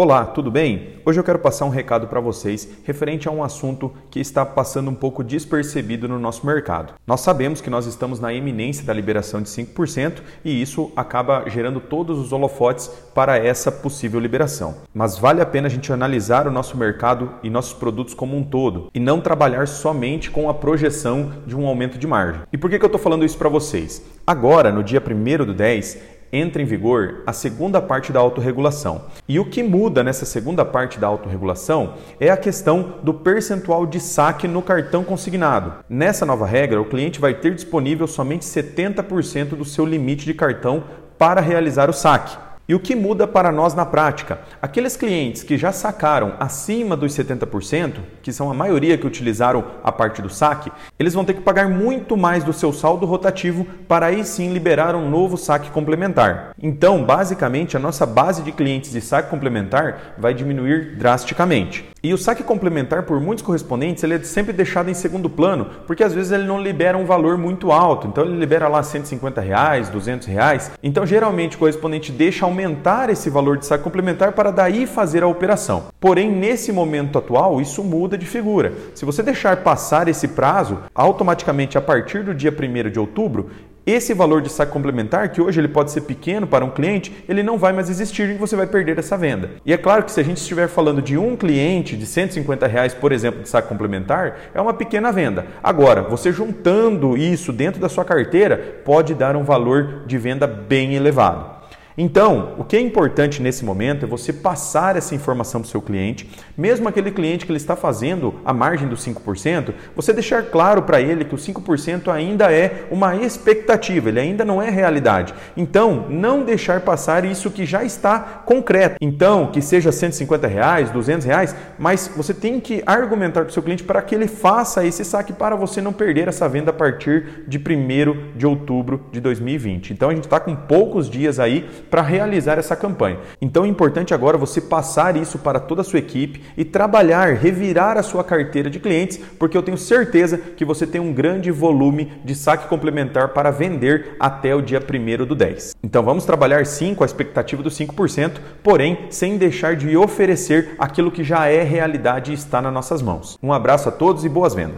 Olá, tudo bem? Hoje eu quero passar um recado para vocês referente a um assunto que está passando um pouco despercebido no nosso mercado. Nós sabemos que nós estamos na iminência da liberação de 5% e isso acaba gerando todos os holofotes para essa possível liberação. Mas vale a pena a gente analisar o nosso mercado e nossos produtos como um todo e não trabalhar somente com a projeção de um aumento de margem. E por que, que eu estou falando isso para vocês? Agora, no dia 1 do 10, entra em vigor a segunda parte da autorregulação. E o que muda nessa segunda parte da autorregulação é a questão do percentual de saque no cartão consignado. Nessa nova regra, o cliente vai ter disponível somente 70% do seu limite de cartão para realizar o saque. E o que muda para nós na prática? Aqueles clientes que já sacaram acima dos 70%, que são a maioria que utilizaram a parte do saque, eles vão ter que pagar muito mais do seu saldo rotativo para aí sim liberar um novo saque complementar. Então, basicamente, a nossa base de clientes de saque complementar vai diminuir drasticamente. E o saque complementar, por muitos correspondentes, ele é sempre deixado em segundo plano, porque às vezes ele não libera um valor muito alto. Então ele libera lá 150 reais, 200 reais. Então geralmente o correspondente deixa aumentar esse valor de saque complementar para daí fazer a operação. Porém, nesse momento atual, isso muda de figura. Se você deixar passar esse prazo, automaticamente a partir do dia 1 de outubro, esse valor de saque complementar, que hoje ele pode ser pequeno para um cliente, ele não vai mais existir e você vai perder essa venda. E é claro que se a gente estiver falando de um cliente de 150 reais, por exemplo, de saque complementar, é uma pequena venda. Agora, você juntando isso dentro da sua carteira, pode dar um valor de venda bem elevado. Então, o que é importante nesse momento é você passar essa informação para o seu cliente, mesmo aquele cliente que ele está fazendo a margem dos 5%, você deixar claro para ele que o 5% ainda é uma expectativa, ele ainda não é realidade. Então, não deixar passar isso que já está concreto. Então, que seja 150 reais, 200 reais, mas você tem que argumentar para o seu cliente para que ele faça esse saque para você não perder essa venda a partir de 1 de outubro de 2020. Então, a gente está com poucos dias aí para realizar essa campanha. Então é importante agora você passar isso para toda a sua equipe e trabalhar, revirar a sua carteira de clientes, porque eu tenho certeza que você tem um grande volume de saque complementar para vender até o dia 1 do 10. Então vamos trabalhar sim com a expectativa dos 5%, porém sem deixar de oferecer aquilo que já é realidade e está nas nossas mãos. Um abraço a todos e boas vendas.